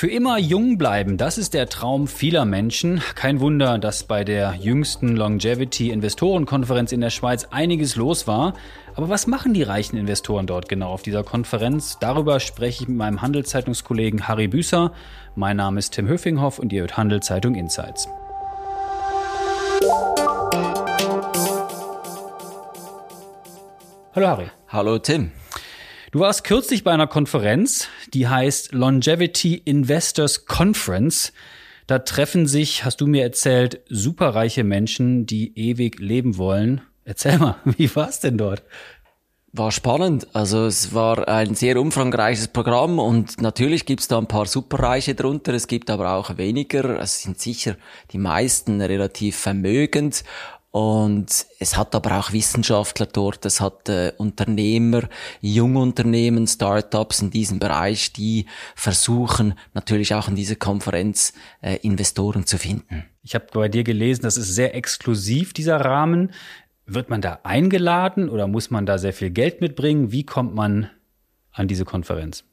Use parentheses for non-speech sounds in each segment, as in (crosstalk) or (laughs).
Für immer jung bleiben, das ist der Traum vieler Menschen. Kein Wunder, dass bei der jüngsten Longevity Investorenkonferenz in der Schweiz einiges los war. Aber was machen die reichen Investoren dort genau auf dieser Konferenz? Darüber spreche ich mit meinem Handelszeitungskollegen Harry Büßer. Mein Name ist Tim Höfinghoff und ihr hört Handelszeitung Insights. Hallo Harry. Hallo Tim. Du warst kürzlich bei einer Konferenz, die heißt Longevity Investors Conference. Da treffen sich, hast du mir erzählt, superreiche Menschen, die ewig leben wollen. Erzähl mal, (laughs) wie war es denn dort? War spannend. Also es war ein sehr umfangreiches Programm und natürlich gibt's da ein paar Superreiche drunter. Es gibt aber auch weniger. Es sind sicher die meisten relativ vermögend und es hat aber auch Wissenschaftler dort, es hat äh, Unternehmer, Jungunternehmen, Startups in diesem Bereich, die versuchen natürlich auch in dieser Konferenz äh, Investoren zu finden. Ich habe bei dir gelesen, das ist sehr exklusiv, dieser Rahmen. Wird man da eingeladen oder muss man da sehr viel Geld mitbringen? Wie kommt man an diese Konferenz?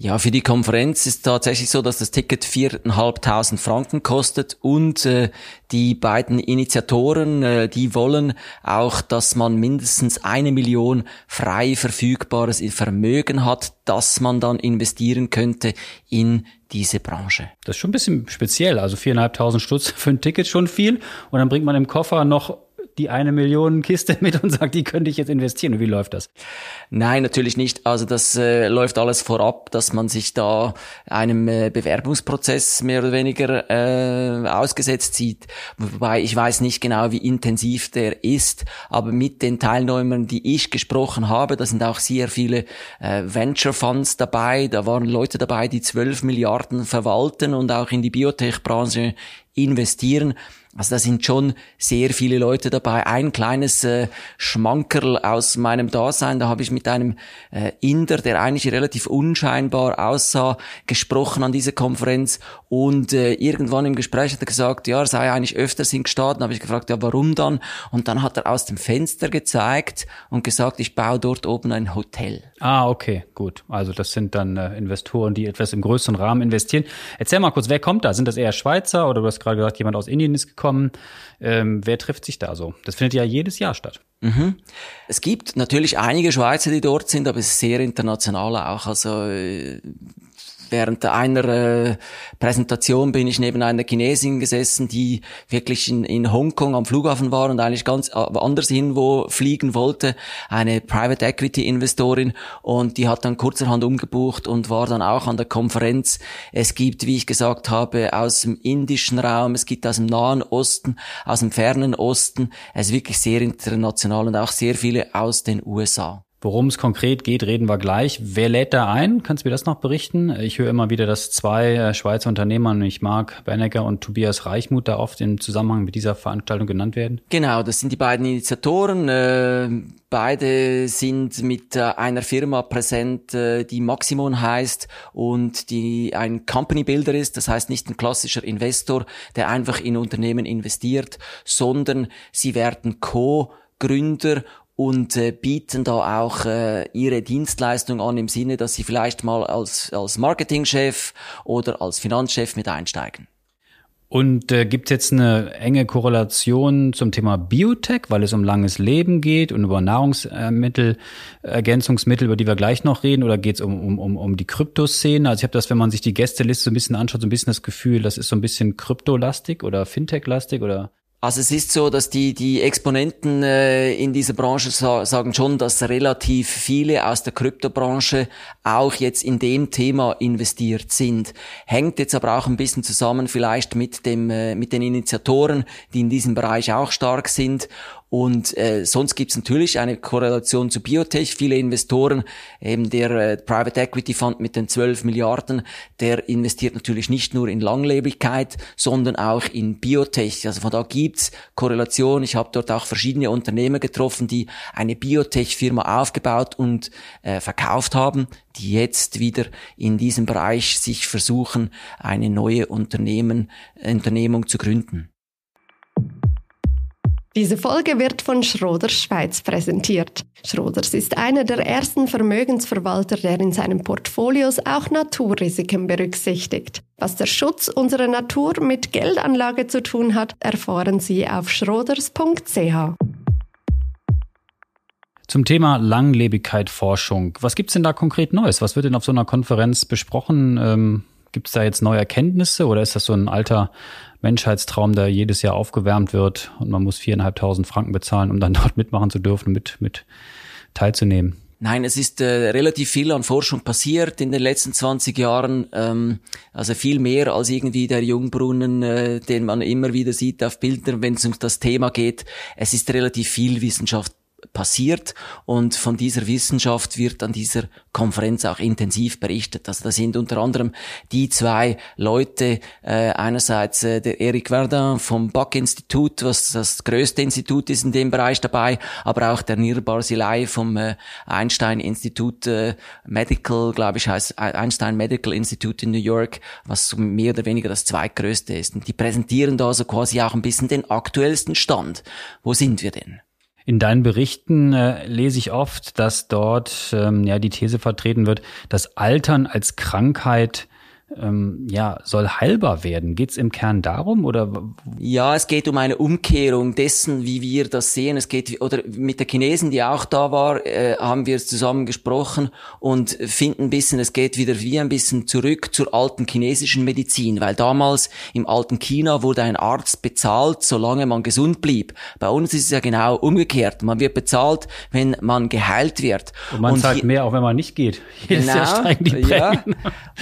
Ja, für die Konferenz ist tatsächlich so, dass das Ticket 4.500 Franken kostet und äh, die beiden Initiatoren, äh, die wollen auch, dass man mindestens eine Million frei verfügbares Vermögen hat, das man dann investieren könnte in diese Branche. Das ist schon ein bisschen speziell. Also 4.500 Stutz für ein Ticket schon viel und dann bringt man im Koffer noch die eine Million Kiste mit und sagt, die könnte ich jetzt investieren. Wie läuft das? Nein, natürlich nicht. Also das äh, läuft alles vorab, dass man sich da einem äh, Bewerbungsprozess mehr oder weniger äh, ausgesetzt sieht. Wobei ich weiß nicht genau, wie intensiv der ist, aber mit den Teilnehmern, die ich gesprochen habe, da sind auch sehr viele äh, Venture Funds dabei. Da waren Leute dabei, die 12 Milliarden verwalten und auch in die Biotech-Branche investieren. Also da sind schon sehr viele Leute dabei. Ein kleines äh, Schmankerl aus meinem Dasein, da habe ich mit einem äh, Inder, der eigentlich relativ unscheinbar aussah, gesprochen an dieser Konferenz und äh, irgendwann im Gespräch hat er gesagt, ja, er sei eigentlich öfters in Gstaad. habe ich gefragt, ja, warum dann? Und dann hat er aus dem Fenster gezeigt und gesagt, ich baue dort oben ein Hotel. Ah, okay, gut. Also das sind dann äh, Investoren, die etwas im größeren Rahmen investieren. Erzähl mal kurz, wer kommt da? Sind das eher Schweizer oder du hast gerade gesagt, jemand aus Indien ist gekommen? Kommen. Ähm, wer trifft sich da so? Das findet ja jedes Jahr statt. Mhm. Es gibt natürlich einige Schweizer, die dort sind, aber es ist sehr international auch. Also äh, während einer äh, Präsentation bin ich neben einer Chinesin gesessen, die wirklich in, in Hongkong am Flughafen war und eigentlich ganz anders hin wo fliegen wollte. Eine Private Equity Investorin und die hat dann kurzerhand umgebucht und war dann auch an der Konferenz. Es gibt, wie ich gesagt habe, aus dem indischen Raum, es gibt aus dem Nahen Osten, aus dem fernen Osten. Es ist wirklich sehr international und auch sehr viele aus den USA. Worum es konkret geht, reden wir gleich. Wer lädt da ein? Kannst du mir das noch berichten? Ich höre immer wieder, dass zwei äh, Schweizer Unternehmer, nämlich Marc Bennecker und Tobias Reichmuth, da oft im Zusammenhang mit dieser Veranstaltung genannt werden. Genau, das sind die beiden Initiatoren. Äh, beide sind mit äh, einer Firma präsent, die Maximum heißt und die ein Company Builder ist. Das heißt nicht ein klassischer Investor, der einfach in Unternehmen investiert, sondern sie werden Co-Gründer und äh, bieten da auch äh, ihre Dienstleistung an im Sinne, dass sie vielleicht mal als, als Marketingchef oder als Finanzchef mit einsteigen. Und äh, gibt es jetzt eine enge Korrelation zum Thema Biotech, weil es um langes Leben geht und über Nahrungsmittel, Ergänzungsmittel, über die wir gleich noch reden, oder geht es um, um, um, um die Kryptoszene? Also ich habe das, wenn man sich die Gästeliste so ein bisschen anschaut, so ein bisschen das Gefühl, das ist so ein bisschen kryptolastig oder Fintech-lastig oder also es ist so, dass die, die Exponenten äh, in dieser Branche sa sagen schon, dass relativ viele aus der Kryptobranche auch jetzt in dem Thema investiert sind. Hängt jetzt aber auch ein bisschen zusammen vielleicht mit dem äh, mit den Initiatoren, die in diesem Bereich auch stark sind und äh, sonst gibt es natürlich eine Korrelation zu Biotech. Viele Investoren, eben der äh, Private Equity Fund mit den 12 Milliarden, der investiert natürlich nicht nur in Langlebigkeit, sondern auch in Biotech. Also von da gibt's Korrelation. Ich habe dort auch verschiedene Unternehmer getroffen, die eine Biotech-Firma aufgebaut und äh, verkauft haben, die jetzt wieder in diesem Bereich sich versuchen, eine neue Unternehmen, Unternehmung zu gründen. Diese Folge wird von Schroders Schweiz präsentiert. Schroders ist einer der ersten Vermögensverwalter, der in seinen Portfolios auch Naturrisiken berücksichtigt. Was der Schutz unserer Natur mit Geldanlage zu tun hat, erfahren Sie auf schroders.ch. Zum Thema Langlebigkeit Forschung. Was gibt's denn da konkret Neues? Was wird denn auf so einer Konferenz besprochen? Ähm, Gibt es da jetzt neue Erkenntnisse oder ist das so ein alter Menschheitstraum, der jedes Jahr aufgewärmt wird und man muss viereinhalbtausend Franken bezahlen, um dann (laughs) dort mitmachen zu dürfen, mit, mit teilzunehmen? Nein, es ist äh, relativ viel an Forschung passiert in den letzten 20 Jahren. Ähm, also viel mehr als irgendwie der Jungbrunnen, äh, den man immer wieder sieht auf Bildern, wenn es um das Thema geht. Es ist relativ viel Wissenschaft passiert und von dieser Wissenschaft wird an dieser Konferenz auch intensiv berichtet. Also da sind unter anderem die zwei Leute, äh, einerseits äh, der Eric Verdun vom Bach-Institut, was das größte Institut ist in dem Bereich dabei, aber auch der Nir Barzilai vom äh, Einstein-Institut äh, Medical, glaube ich, heißt Einstein Medical Institute in New York, was so mehr oder weniger das zweitgrößte ist. Und die präsentieren da so quasi auch ein bisschen den aktuellsten Stand. Wo sind wir denn? In deinen Berichten äh, lese ich oft, dass dort ähm, ja die These vertreten wird, dass Altern als Krankheit ähm, ja, soll heilbar werden. Geht es im Kern darum oder? Ja, es geht um eine Umkehrung dessen, wie wir das sehen. Es geht oder mit der Chinesen, die auch da war, äh, haben wir zusammen gesprochen und finden ein bisschen, es geht wieder wie ein bisschen zurück zur alten chinesischen Medizin, weil damals im alten China wurde ein Arzt bezahlt, solange man gesund blieb. Bei uns ist es ja genau umgekehrt. Man wird bezahlt, wenn man geheilt wird. Und man und zahlt mehr, auch wenn man nicht geht. Jedes genau, Ja.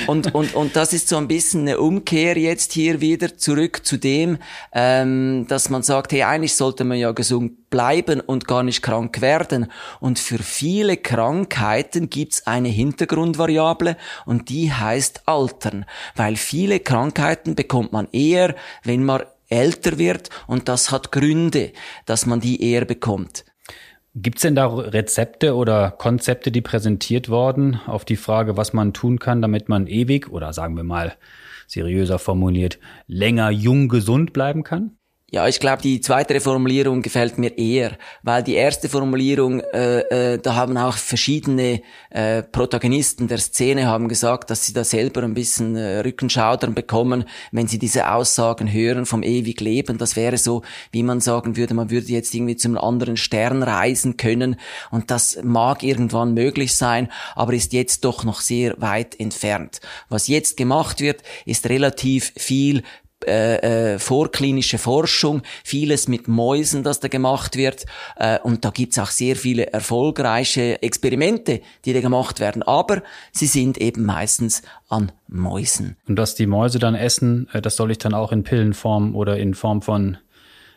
Und und und das ist so ein bisschen eine Umkehr jetzt hier wieder zurück zu dem, ähm, dass man sagt, hey, eigentlich sollte man ja gesund bleiben und gar nicht krank werden. Und für viele Krankheiten gibt's eine Hintergrundvariable und die heißt Altern. Weil viele Krankheiten bekommt man eher, wenn man älter wird und das hat Gründe, dass man die eher bekommt. Gibt es denn da Rezepte oder Konzepte, die präsentiert worden auf die Frage, was man tun kann, damit man ewig oder sagen wir mal seriöser formuliert, länger jung gesund bleiben kann? Ja, ich glaube, die zweite Formulierung gefällt mir eher, weil die erste Formulierung, äh, äh, da haben auch verschiedene äh, Protagonisten der Szene haben gesagt, dass sie da selber ein bisschen äh, Rückenschaudern bekommen, wenn sie diese Aussagen hören vom ewig Leben. Das wäre so, wie man sagen würde, man würde jetzt irgendwie zum anderen Stern reisen können und das mag irgendwann möglich sein, aber ist jetzt doch noch sehr weit entfernt. Was jetzt gemacht wird, ist relativ viel äh, äh, vorklinische Forschung, vieles mit Mäusen, das da gemacht wird. Äh, und da gibt's auch sehr viele erfolgreiche Experimente, die da gemacht werden. Aber sie sind eben meistens an Mäusen. Und dass die Mäuse dann essen, äh, das soll ich dann auch in Pillenform oder in Form von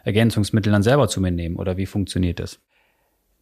Ergänzungsmitteln dann selber zu mir nehmen? Oder wie funktioniert das?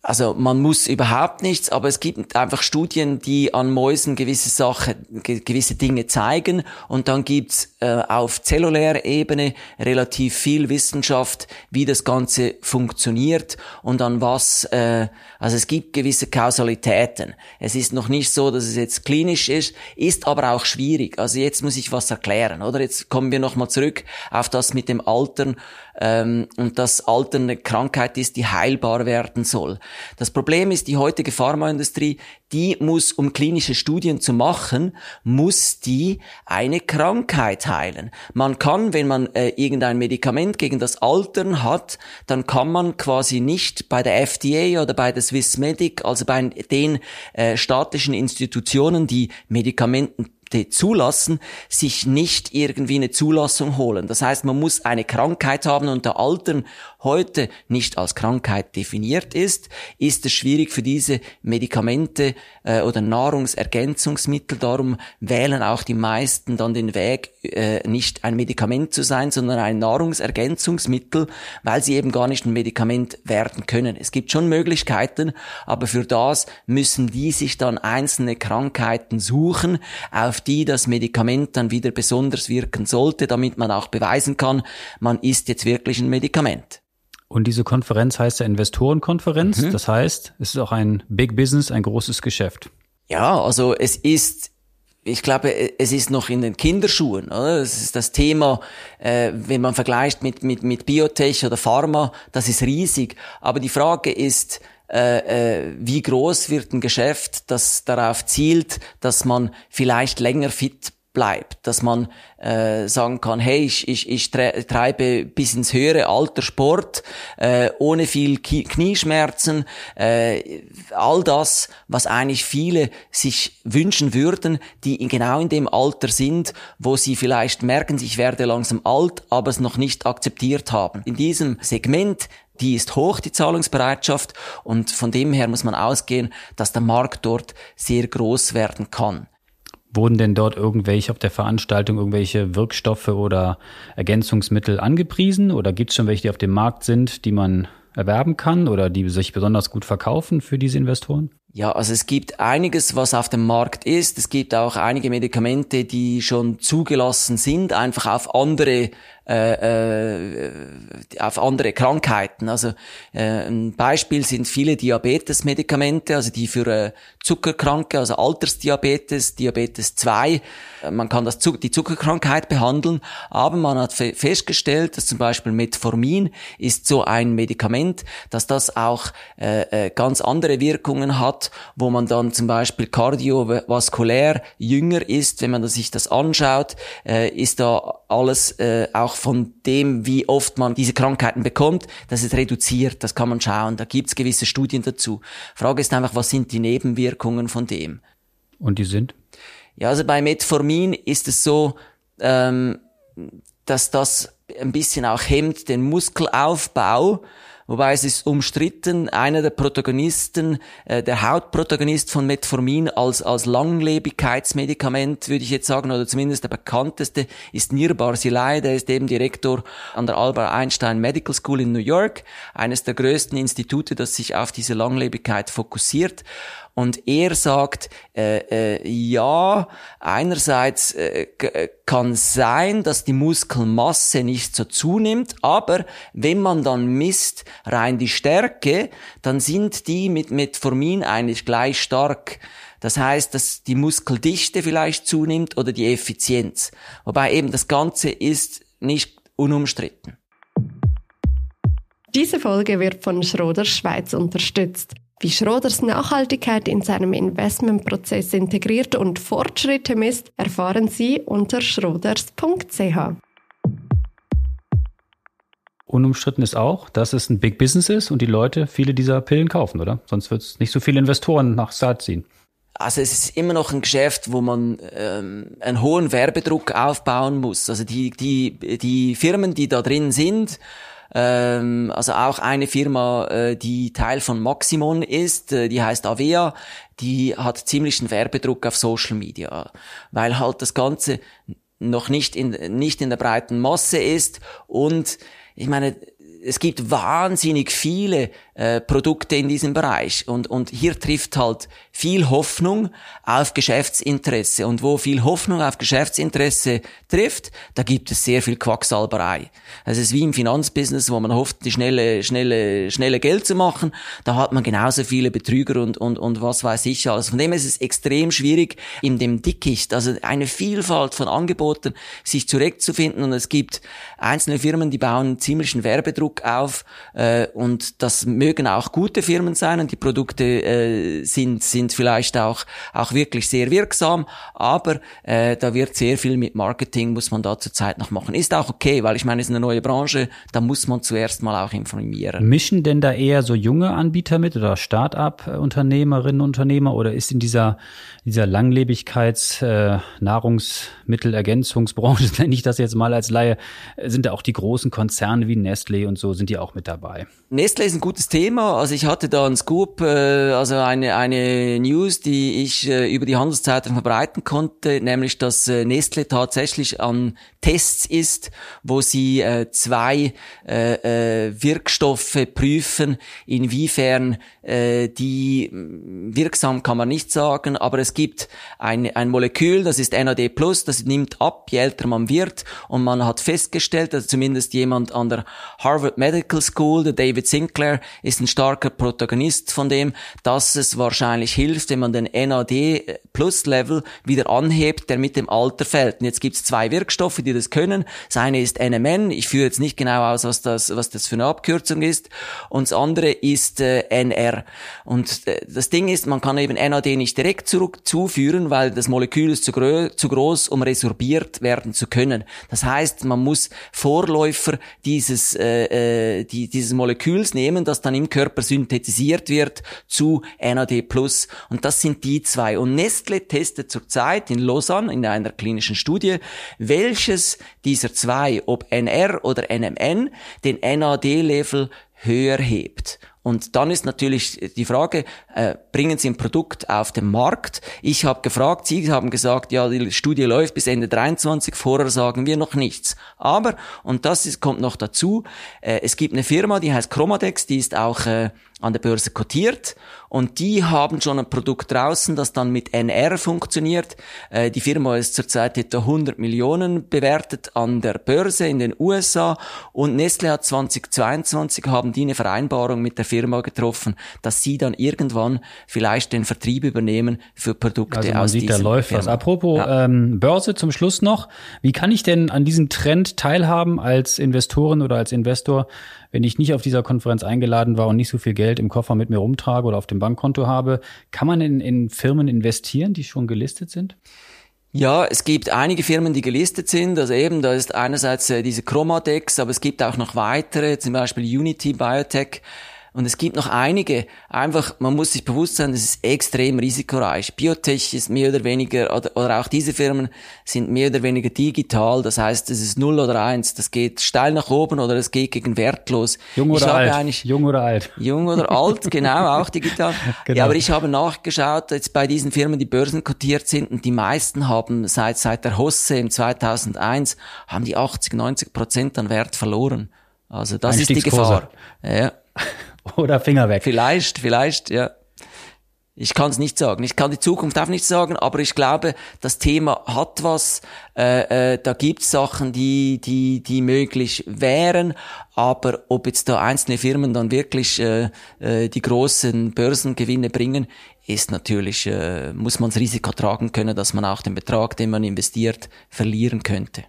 Also man muss überhaupt nichts, aber es gibt einfach Studien, die an Mäusen gewisse Sachen, gewisse Dinge zeigen und dann gibt's äh, auf zellulärer Ebene relativ viel Wissenschaft, wie das Ganze funktioniert und an was, äh, also es gibt gewisse Kausalitäten. Es ist noch nicht so, dass es jetzt klinisch ist, ist aber auch schwierig. Also jetzt muss ich was erklären, oder? Jetzt kommen wir nochmal zurück auf das mit dem Altern ähm, und dass Altern eine Krankheit ist, die heilbar werden soll. Das Problem ist, die heutige Pharmaindustrie, die muss, um klinische Studien zu machen, muss die eine Krankheit heilen. Man kann, wenn man äh, irgendein Medikament gegen das Altern hat, dann kann man quasi nicht bei der FDA oder bei der Swissmedic, also bei den äh, staatlichen Institutionen, die Medikamenten zulassen, sich nicht irgendwie eine Zulassung holen. Das heißt, man muss eine Krankheit haben und der Altern heute nicht als Krankheit definiert ist, ist es schwierig für diese Medikamente äh, oder Nahrungsergänzungsmittel. Darum wählen auch die meisten dann den Weg, äh, nicht ein Medikament zu sein, sondern ein Nahrungsergänzungsmittel, weil sie eben gar nicht ein Medikament werden können. Es gibt schon Möglichkeiten, aber für das müssen die sich dann einzelne Krankheiten suchen, auf die das Medikament dann wieder besonders wirken sollte, damit man auch beweisen kann, man ist jetzt wirklich ein Medikament. Und diese Konferenz heißt ja Investorenkonferenz. Mhm. Das heißt, es ist auch ein Big Business, ein großes Geschäft. Ja, also es ist ich glaube, es ist noch in den Kinderschuhen. Oder? Es ist das Thema, äh, wenn man vergleicht mit, mit, mit Biotech oder Pharma, das ist riesig. Aber die Frage ist, äh, äh, wie groß wird ein Geschäft, das darauf zielt, dass man vielleicht länger fit bleibt, dass man äh, sagen kann, hey, ich, ich, ich treibe bis ins höhere Alter Sport, äh, ohne viel Knieschmerzen, äh, all das, was eigentlich viele sich wünschen würden, die in, genau in dem Alter sind, wo sie vielleicht merken, ich werde langsam alt, aber es noch nicht akzeptiert haben. In diesem Segment die ist hoch, die Zahlungsbereitschaft, und von dem her muss man ausgehen, dass der Markt dort sehr groß werden kann. Wurden denn dort irgendwelche auf der Veranstaltung irgendwelche Wirkstoffe oder Ergänzungsmittel angepriesen? Oder gibt es schon welche, die auf dem Markt sind, die man erwerben kann oder die sich besonders gut verkaufen für diese Investoren? Ja, also es gibt einiges, was auf dem Markt ist. Es gibt auch einige Medikamente, die schon zugelassen sind, einfach auf andere äh, äh, auf andere Krankheiten. Also äh, ein Beispiel sind viele Diabetesmedikamente, also die für äh, Zuckerkranke, also Altersdiabetes, Diabetes 2. Äh, man kann das, die Zuckerkrankheit behandeln, aber man hat festgestellt, dass zum Beispiel Metformin ist so ein Medikament, dass das auch äh, äh, ganz andere Wirkungen hat, wo man dann zum Beispiel kardiovaskulär jünger ist. Wenn man sich das anschaut, äh, ist da alles äh, auch von dem, wie oft man diese Krankheiten bekommt, das ist reduziert, das kann man schauen, da gibt's gewisse Studien dazu. Frage ist einfach, was sind die Nebenwirkungen von dem? Und die sind? Ja, also bei Metformin ist es so, ähm, dass das ein bisschen auch hemmt den Muskelaufbau Wobei es ist umstritten, einer der Protagonisten, äh, der Hauptprotagonist von Metformin als, als Langlebigkeitsmedikament, würde ich jetzt sagen, oder zumindest der bekannteste, ist Nir Barzilai, der ist eben Direktor an der Albert Einstein Medical School in New York, eines der größten Institute, das sich auf diese Langlebigkeit fokussiert. Und er sagt, äh, äh, ja, einerseits äh, äh, kann sein, dass die Muskelmasse nicht so zunimmt, aber wenn man dann misst rein die Stärke, dann sind die mit Metformin eigentlich gleich stark. Das heißt, dass die Muskeldichte vielleicht zunimmt oder die Effizienz. Wobei eben das Ganze ist nicht unumstritten. Diese Folge wird von Schroder Schweiz unterstützt. Wie Schroders Nachhaltigkeit in seinem Investmentprozess integriert und Fortschritte misst, erfahren Sie unter schroders.ch. Unumstritten ist auch, dass es ein Big Business ist und die Leute viele dieser Pillen kaufen, oder? Sonst wird es nicht so viele Investoren nach Saat ziehen. Also es ist immer noch ein Geschäft, wo man ähm, einen hohen Werbedruck aufbauen muss. Also die, die, die Firmen, die da drin sind, ähm, also auch eine Firma, äh, die Teil von Maximon ist, äh, die heißt Avea, die hat ziemlichen Werbedruck auf Social Media, weil halt das Ganze noch nicht in, nicht in der breiten Masse ist und ich meine, es gibt wahnsinnig viele äh, Produkte in diesem Bereich und, und hier trifft halt viel Hoffnung auf Geschäftsinteresse und wo viel Hoffnung auf Geschäftsinteresse trifft, da gibt es sehr viel Quacksalberei. Es ist wie im Finanzbusiness, wo man hofft, die schnelle, schnelle, schnelle Geld zu machen, da hat man genauso viele Betrüger und, und, und was weiß ich alles. Von dem ist es extrem schwierig, in dem Dickicht, also eine Vielfalt von Angeboten, sich zurechtzufinden und es gibt einzelne Firmen, die bauen ziemlichen Werbedruck auf äh, und das mögen auch gute Firmen sein und die Produkte äh, sind, sind vielleicht auch, auch wirklich sehr wirksam, aber äh, da wird sehr viel mit Marketing, muss man da zurzeit noch machen. Ist auch okay, weil ich meine, es ist eine neue Branche, da muss man zuerst mal auch informieren. Mischen denn da eher so junge Anbieter mit oder Start-up-Unternehmerinnen, Unternehmer oder ist in dieser, dieser Langlebigkeits-, äh, Nahrungsmittelergänzungsbranche, (laughs) nenne ich das jetzt mal als Laie, sind da auch die großen Konzerne wie Nestle und so, sind die auch mit dabei? Nestle ist ein gutes Thema. Also ich hatte da einen Scoop, äh, also eine, eine News, die ich äh, über die Handelszeitung verbreiten konnte, nämlich dass äh, Nestle tatsächlich an Tests ist, wo sie äh, zwei äh, äh, Wirkstoffe prüfen, inwiefern äh, die wirksam kann man nicht sagen, aber es gibt ein, ein Molekül, das ist NAD+, das nimmt ab, je älter man wird und man hat festgestellt, dass zumindest jemand an der Harvard Medical School, der David Sinclair, ist ein starker Protagonist von dem, dass es wahrscheinlich hilft, wenn man den NAD Plus Level wieder anhebt, der mit dem Alter fällt. Und jetzt gibt es zwei Wirkstoffe, die das können. Das eine ist NMN. Ich führe jetzt nicht genau aus, was das, was das für eine Abkürzung ist. Und das andere ist äh, NR. Und äh, das Ding ist, man kann eben NAD nicht direkt zurück zuführen, weil das Molekül ist zu, zu groß, um resorbiert werden zu können. Das heißt, man muss Vorläufer dieses, äh, äh, die, dieses Moleküls nehmen, das dann im Körper synthetisiert wird zu NAD+. Und das sind die zwei. Und Nestle testet zurzeit in Lausanne in einer klinischen Studie, welches dieser zwei, ob NR oder NMN, den NAD-Level höher hebt. Und dann ist natürlich die Frage, äh, bringen Sie ein Produkt auf den Markt? Ich habe gefragt, Sie haben gesagt, ja, die Studie läuft bis Ende 23, vorher sagen wir noch nichts. Aber, und das ist, kommt noch dazu, äh, es gibt eine Firma, die heißt Chromadex, die ist auch äh, an der Börse kotiert und die haben schon ein Produkt draußen, das dann mit NR funktioniert. Äh, die Firma ist zurzeit etwa 100 Millionen bewertet an der Börse in den USA und Nestle hat 2022 haben die eine Vereinbarung mit der Firma getroffen, dass sie dann irgendwann vielleicht den Vertrieb übernehmen für Produkte also man aus sieht, da läuft Firma. was. Apropos ja. ähm, Börse zum Schluss noch. Wie kann ich denn an diesem Trend teilhaben als Investorin oder als Investor, wenn ich nicht auf dieser Konferenz eingeladen war und nicht so viel Geld im Koffer mit mir rumtrage oder auf dem Bankkonto habe, kann man in, in Firmen investieren, die schon gelistet sind? Ja, es gibt einige Firmen, die gelistet sind. Also eben, da ist einerseits äh, diese Chromadex, aber es gibt auch noch weitere, zum Beispiel Unity Biotech. Und es gibt noch einige. Einfach, man muss sich bewusst sein, das ist extrem risikoreich. Biotech ist mehr oder weniger, oder, oder auch diese Firmen sind mehr oder weniger digital. Das heißt, es ist null oder eins. Das geht steil nach oben oder es geht gegen wertlos. Jung oder alt? Jung oder alt? Jung oder alt, genau, auch digital. (laughs) genau. Ja, aber ich habe nachgeschaut, jetzt bei diesen Firmen, die börsenkotiert sind, und die meisten haben seit, seit der Hosse im 2001, haben die 80, 90 Prozent an Wert verloren. Also das ist die Gefahr. Ja. (laughs) Oder Finger weg. Vielleicht, vielleicht, ja. Ich kann es nicht sagen. Ich kann die Zukunft auch nicht sagen, aber ich glaube, das Thema hat was. Äh, äh, da gibt es Sachen, die, die, die möglich wären. Aber ob jetzt da einzelne Firmen dann wirklich äh, äh, die großen Börsengewinne bringen, ist natürlich, äh, muss man das Risiko tragen können, dass man auch den Betrag, den man investiert, verlieren könnte.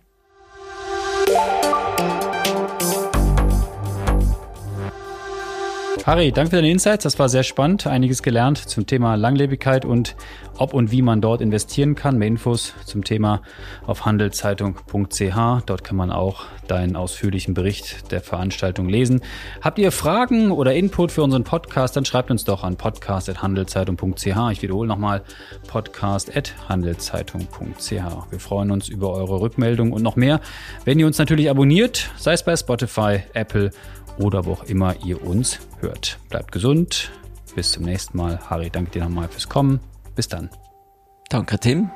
Harry, danke für deine Insights. Das war sehr spannend. Einiges gelernt zum Thema Langlebigkeit und ob und wie man dort investieren kann. Mehr Infos zum Thema auf handelszeitung.ch. Dort kann man auch deinen ausführlichen Bericht der Veranstaltung lesen. Habt ihr Fragen oder Input für unseren Podcast, dann schreibt uns doch an podcast.handelszeitung.ch. Ich wiederhole nochmal podcast.handelszeitung.ch. Wir freuen uns über eure Rückmeldung und noch mehr, wenn ihr uns natürlich abonniert, sei es bei Spotify, Apple oder wo auch immer ihr uns hört. Bleibt gesund. Bis zum nächsten Mal. Harry, danke dir nochmal fürs Kommen. Bis dann. Danke, Tim.